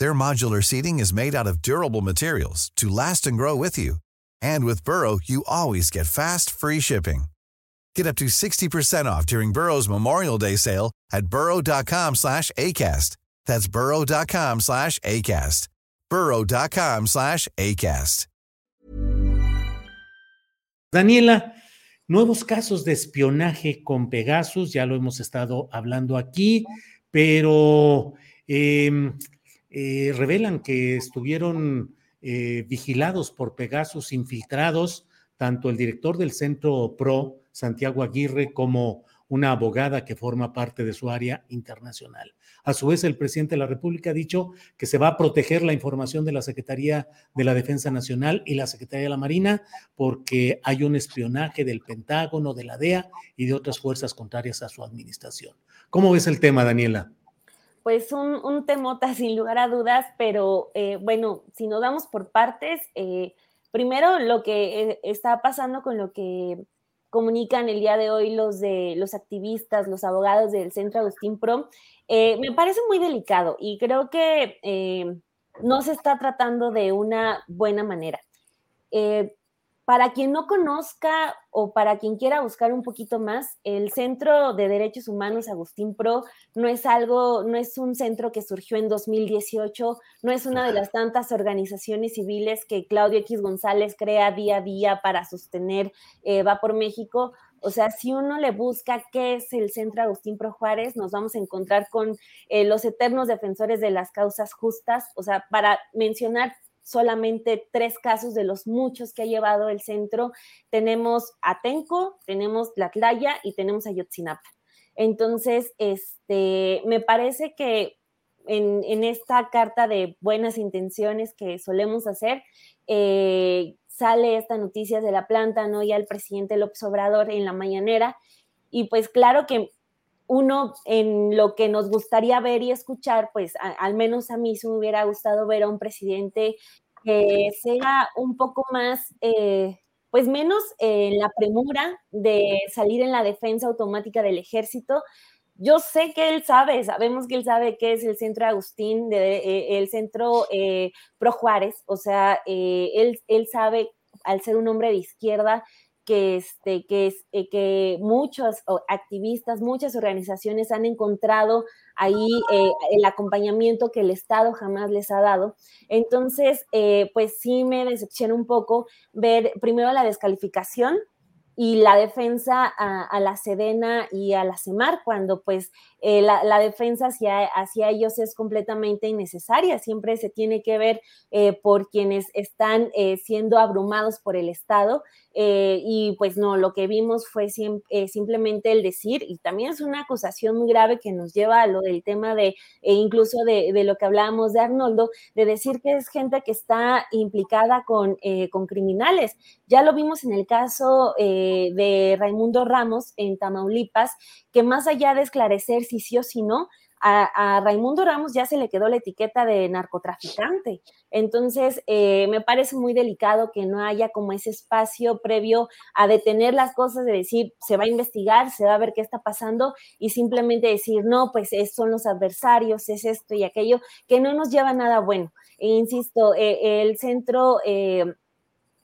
Their modular seating is made out of durable materials to last and grow with you. And with Burrow, you always get fast, free shipping. Get up to 60% off during Burrow's Memorial Day sale at burrow.com slash ACAST. That's burrow.com slash ACAST. burrow.com slash ACAST. Daniela, nuevos casos de espionaje con Pegasus, ya lo hemos estado hablando aquí, pero eh, eh, revelan que estuvieron eh, vigilados por Pegasus, infiltrados, tanto el director del Centro PRO, Santiago Aguirre, como una abogada que forma parte de su área internacional. A su vez, el presidente de la República ha dicho que se va a proteger la información de la Secretaría de la Defensa Nacional y la Secretaría de la Marina porque hay un espionaje del Pentágono, de la DEA y de otras fuerzas contrarias a su administración. ¿Cómo ves el tema, Daniela? Pues un, temota sin lugar a dudas, pero eh, bueno, si nos damos por partes, eh, primero lo que eh, está pasando con lo que comunican el día de hoy los de los activistas, los abogados del Centro Agustín Pro, me parece muy delicado y creo que no se está tratando de una buena manera. Para quien no conozca o para quien quiera buscar un poquito más, el Centro de Derechos Humanos Agustín Pro no es algo, no es un centro que surgió en 2018, no es una de las tantas organizaciones civiles que Claudio X González crea día a día para sostener eh, Va por México. O sea, si uno le busca qué es el Centro Agustín Pro Juárez, nos vamos a encontrar con eh, los eternos defensores de las causas justas. O sea, para mencionar solamente tres casos de los muchos que ha llevado el centro. Tenemos a Tenco, tenemos la Tlaya y tenemos a Yotzinapa. Entonces, este, me parece que en, esta carta de buenas intenciones que solemos hacer, eh, sale esta noticia de la planta, ¿no? Ya el presidente López Obrador en la mañanera. Y pues claro que uno en lo que nos gustaría ver y escuchar, pues al menos a mí se me hubiera gustado ver a un presidente que sea un poco más, eh, pues menos en la premura de salir en la defensa automática del ejército. Yo sé que él sabe, sabemos que él sabe qué es el centro Agustín, de, eh, el centro eh, Pro Juárez, o sea, él, él sabe, al ser un hombre de izquierda, que, este, que, eh, que muchos activistas, muchas organizaciones han encontrado ahí eh, el acompañamiento que el Estado jamás les ha dado. Entonces, eh, pues sí me decepciona un poco ver primero la descalificación y la defensa a, la Sedena y a la CEMAR, cuando pues la, defensa hacia, hacia, ellos es completamente innecesaria, siempre se tiene que ver por quienes están siendo abrumados por el Estado eh, y pues no, lo que vimos fue eh, simplemente el decir, y también es una acusación muy grave que nos lleva a lo del tema de, e incluso de, lo que hablábamos de Arnoldo, de decir que es gente que está implicada con, eh, con criminales. Ya lo vimos en el caso de Raimundo Ramos en Tamaulipas, que más allá de esclarecer si sí o si no, a, Raimundo Ramos ya se le quedó la etiqueta de narcotraficante. Entonces, eh, me parece muy delicado que no haya como ese espacio previo a detener las cosas, de decir, se va a investigar, se va a ver qué está pasando y simplemente decir, no, pues son los adversarios, es esto y aquello, que no nos lleva a nada bueno. E insisto, eh, el centro... Eh,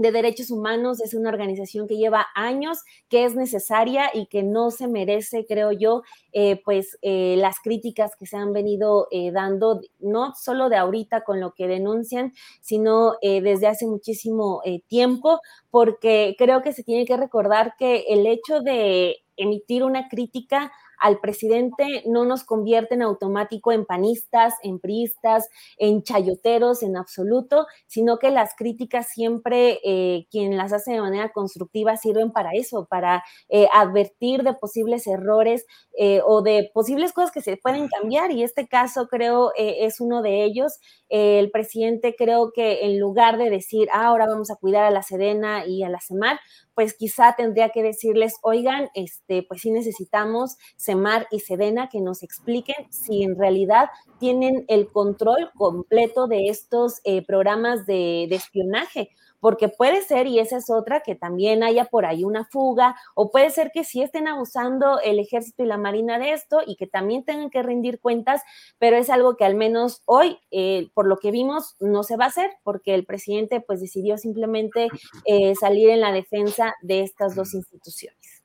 de derechos humanos es una organización que lleva años, que es necesaria y que no se merece, creo yo, eh, pues eh, las críticas que se han venido eh, dando, no solo de ahorita con lo que denuncian, sino desde hace muchísimo tiempo, porque creo que se tiene que recordar que el hecho de emitir una crítica al presidente no nos convierte en automático en panistas, en priistas, en chayoteros, en absoluto, sino que las críticas siempre, eh, quien las hace de manera constructiva, sirven para eso, para eh, advertir de posibles errores eh, o de posibles cosas que se pueden cambiar. Y este caso creo es uno de ellos. el presidente creo que en lugar de decir, ah, ahora vamos a cuidar a la Sedena y a la CEMAR, pues quizá tendría que decirles, oigan, este, pues sí necesitamos CEMAR y SEDENA que nos expliquen si en realidad tienen el control completo de estos eh, programas de espionaje porque puede ser, y esa es otra, que también haya por ahí una fuga, o puede ser que sí estén abusando el ejército y la marina de esto y que también tengan que rendir cuentas, pero es algo que al menos hoy, eh, por lo que vimos, no se va a hacer, porque el presidente pues decidió simplemente eh, salir en la defensa de estas dos instituciones.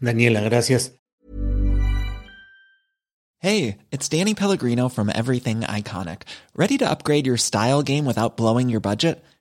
Daniela, gracias. Hey, it's Danny Pellegrino from Everything Iconic. ¿Ready to upgrade your style game without blowing your budget?